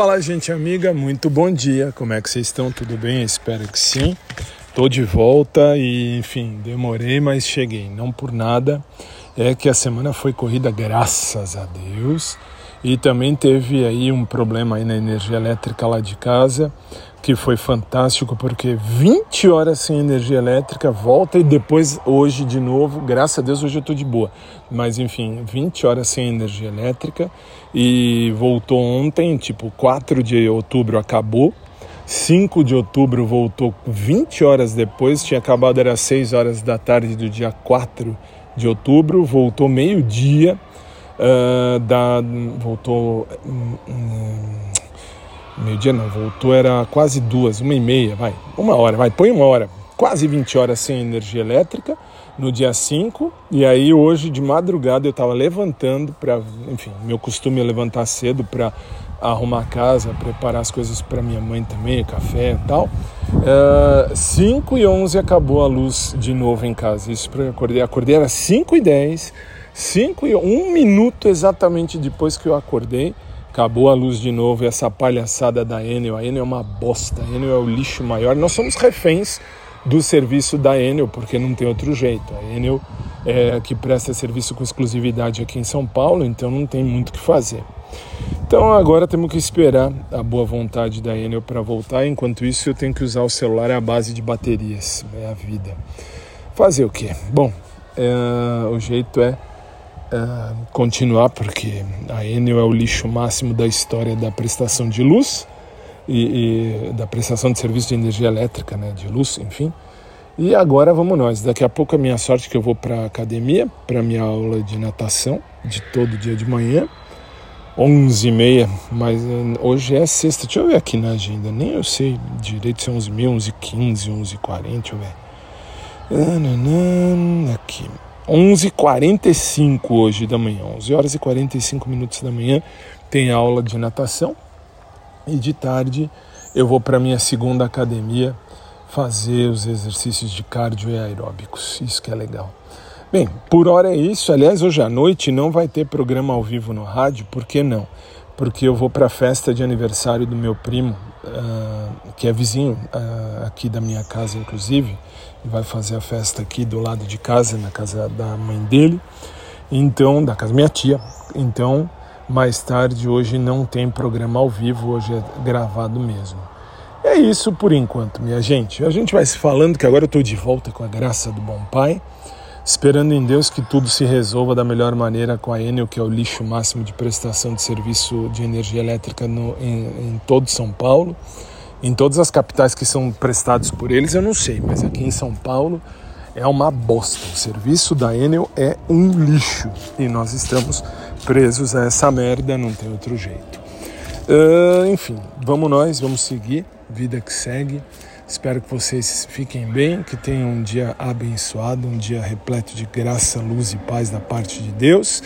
Fala, gente amiga, muito bom dia. Como é que vocês estão? Tudo bem? Espero que sim. Tô de volta e, enfim, demorei, mas cheguei. Não por nada. É que a semana foi corrida, graças a Deus. E também teve aí um problema aí na energia elétrica lá de casa, que foi fantástico, porque 20 horas sem energia elétrica, volta e depois hoje de novo, graças a Deus hoje eu estou de boa. Mas enfim, 20 horas sem energia elétrica e voltou ontem, tipo 4 de outubro acabou. 5 de outubro voltou 20 horas depois, tinha acabado, era 6 horas da tarde do dia 4 de outubro, voltou meio-dia Uh, da, voltou. Um, meio dia não, voltou, era quase duas, uma e meia, vai. Uma hora, vai, põe uma hora. Quase 20 horas sem energia elétrica no dia 5. E aí hoje de madrugada eu estava levantando para, enfim, meu costume é levantar cedo para arrumar a casa, preparar as coisas para minha mãe também, café e tal. Uh, 5 e 11 acabou a luz de novo em casa. Isso para acordei, acordei era 5 e 10 Cinco e um minuto exatamente depois que eu acordei, acabou a luz de novo e essa palhaçada da Enel. A Enel é uma bosta, a Enel é o lixo maior. Nós somos reféns do serviço da Enel, porque não tem outro jeito. A Enel é que presta serviço com exclusividade aqui em São Paulo, então não tem muito o que fazer. Então agora temos que esperar a boa vontade da Enel para voltar. Enquanto isso, eu tenho que usar o celular à base de baterias. É a vida. Fazer o quê? Bom, é, o jeito é uh, continuar, porque a Enel é o lixo máximo da história da prestação de luz e, e da prestação de serviço de energia elétrica, né, de luz, enfim. E agora vamos nós. Daqui a pouco a minha sorte é que eu vou para academia, para minha aula de natação, de todo dia de manhã. 11h30, mas eh, hoje é sexta. Deixa eu ver aqui na agenda. Nem eu sei direito se é 11h30, 11h15, 11h40. Deixa eu ver. Aqui. 11h45 hoje da manhã, 11 horas e 45 minutos da manhã, tem aula de natação e de tarde eu vou para minha segunda academia fazer os exercícios de cardio e aeróbicos. Isso que é legal. Bem, por hora é isso. Aliás, hoje à noite não vai ter programa ao vivo no rádio, por que não? Porque eu vou para a festa de aniversário do meu primo, uh, que é vizinho uh, aqui da minha casa, inclusive vai fazer a festa aqui do lado de casa, na casa da mãe dele, então, da casa da minha tia. Então, mais tarde, hoje não tem programa ao vivo, hoje é gravado mesmo. É isso por enquanto, minha gente. A gente vai se falando que agora eu estou de volta com a graça do Bom Pai, esperando em Deus que tudo se resolva da melhor maneira com a Enel, que é o lixo máximo de prestação de serviço de energia elétrica no, em, em todo São Paulo. Em todas as capitais que são prestados por eles, eu não sei, mas aqui em São Paulo é uma bosta. O serviço da Enel é um lixo e nós estamos presos a essa merda, não tem outro jeito. Uh, enfim, vamos nós, vamos seguir, vida que segue. Espero que vocês fiquem bem, que tenham um dia abençoado, um dia repleto de graça, luz e paz da parte de Deus.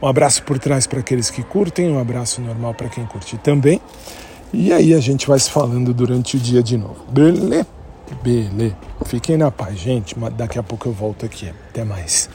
Um abraço por trás para aqueles que curtem, um abraço normal para quem curte também. E aí a gente vai se falando durante o dia de novo. Beleza? Beleza. Fiquem na paz, gente. Daqui a pouco eu volto aqui. Até mais.